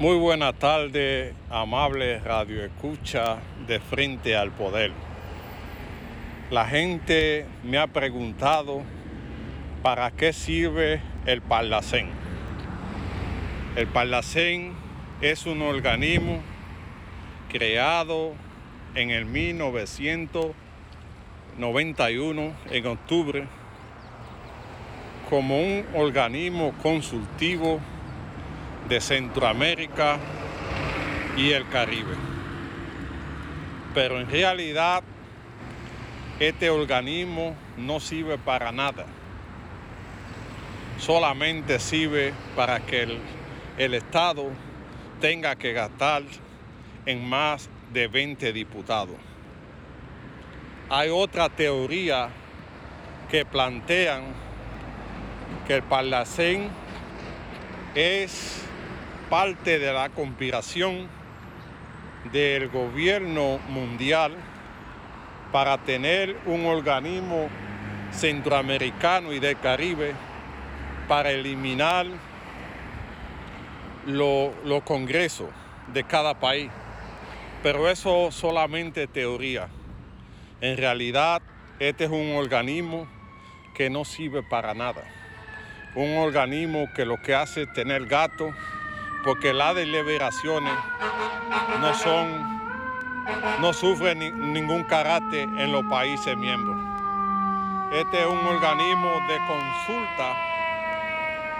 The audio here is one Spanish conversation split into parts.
Muy buena tarde, amable radio escucha de frente al poder. La gente me ha preguntado para qué sirve el Parlacén. El Parlacén es un organismo creado en el 1991, en octubre, como un organismo consultivo de Centroamérica y el Caribe. Pero en realidad este organismo no sirve para nada. Solamente sirve para que el, el Estado tenga que gastar en más de 20 diputados. Hay otra teoría que plantean que el Parlacén es parte de la conspiración del gobierno mundial para tener un organismo centroamericano y del Caribe para eliminar los congresos de cada país. Pero eso solamente teoría. En realidad, este es un organismo que no sirve para nada. Un organismo que lo que hace es tener gatos porque las deliberaciones no son, no sufren ningún carácter en los países miembros. Este es un organismo de consulta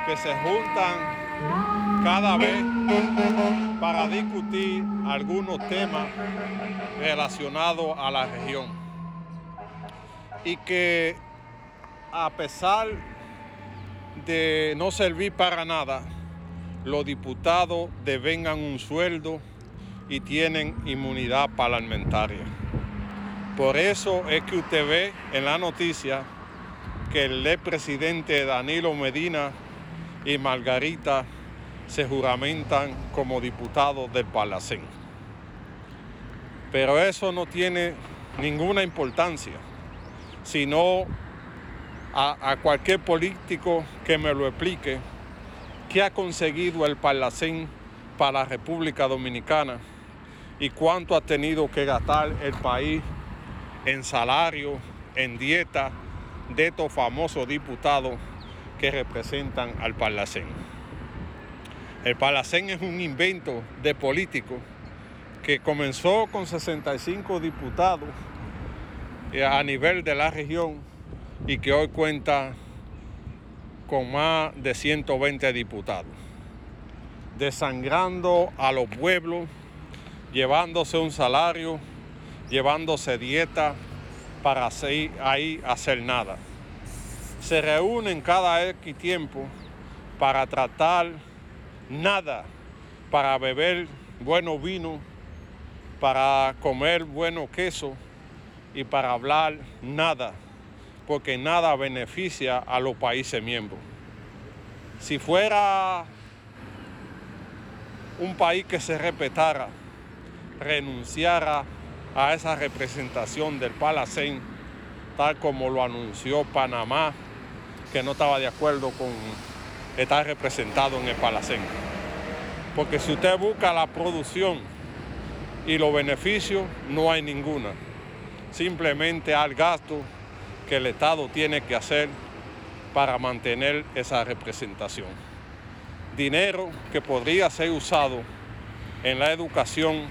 que se juntan cada vez para discutir algunos temas relacionados a la región. Y que a pesar de no servir para nada, los diputados devengan un sueldo y tienen inmunidad parlamentaria. Por eso es que usted ve en la noticia que el presidente Danilo Medina y Margarita se juramentan como diputados del Palacén. Pero eso no tiene ninguna importancia, sino a, a cualquier político que me lo explique qué ha conseguido el Parlacén para la República Dominicana y cuánto ha tenido que gastar el país en salario, en dieta de estos famosos diputados que representan al Parlacén. El Parlacén es un invento de políticos que comenzó con 65 diputados eh, a nivel de la región y que hoy cuenta con más de 120 diputados, desangrando a los pueblos, llevándose un salario, llevándose dieta para ahí hacer nada. Se reúnen cada X tiempo para tratar nada, para beber bueno vino, para comer bueno queso y para hablar nada porque nada beneficia a los países miembros. Si fuera un país que se respetara, renunciara a esa representación del Palacén, tal como lo anunció Panamá, que no estaba de acuerdo con estar representado en el Palacén. Porque si usted busca la producción y los beneficios, no hay ninguna. Simplemente al gasto que el Estado tiene que hacer para mantener esa representación. Dinero que podría ser usado en la educación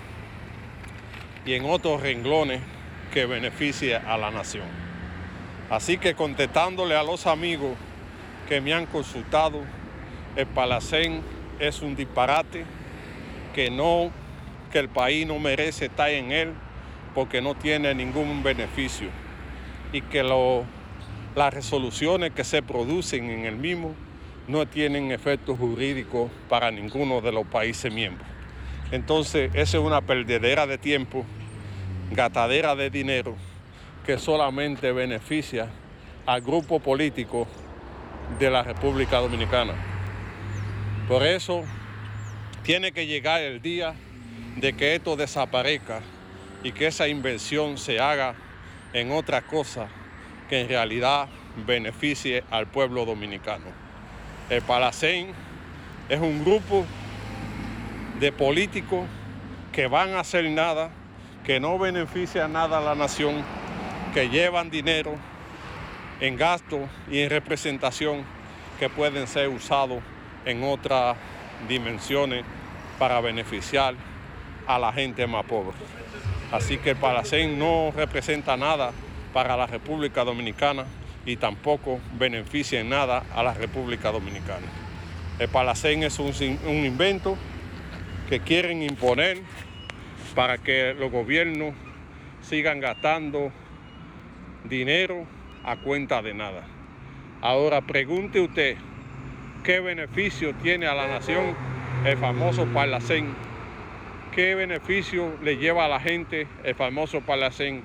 y en otros renglones que beneficie a la nación. Así que contestándole a los amigos que me han consultado, el Palacén es un disparate que no que el país no merece estar en él porque no tiene ningún beneficio y que las resoluciones que se producen en el mismo no tienen efecto jurídico para ninguno de los países miembros. Entonces, esa es una perdedera de tiempo, gatadera de dinero que solamente beneficia al grupo político de la República Dominicana. Por eso tiene que llegar el día de que esto desaparezca y que esa inversión se haga en otra cosa que en realidad beneficie al pueblo dominicano. El Palacén es un grupo de políticos que van a hacer nada, que no benefician nada a la nación, que llevan dinero en gasto y en representación que pueden ser usados en otras dimensiones para beneficiar a la gente más pobre. Así que el Palacén no representa nada para la República Dominicana y tampoco beneficia en nada a la República Dominicana. El Palacén es un, un invento que quieren imponer para que los gobiernos sigan gastando dinero a cuenta de nada. Ahora pregunte usted qué beneficio tiene a la nación el famoso Palacén, qué beneficio le lleva a la gente el famoso Palacén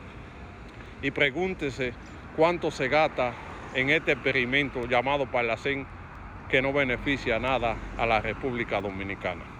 y pregúntese cuánto se gasta en este experimento llamado Palacén que no beneficia nada a la República Dominicana.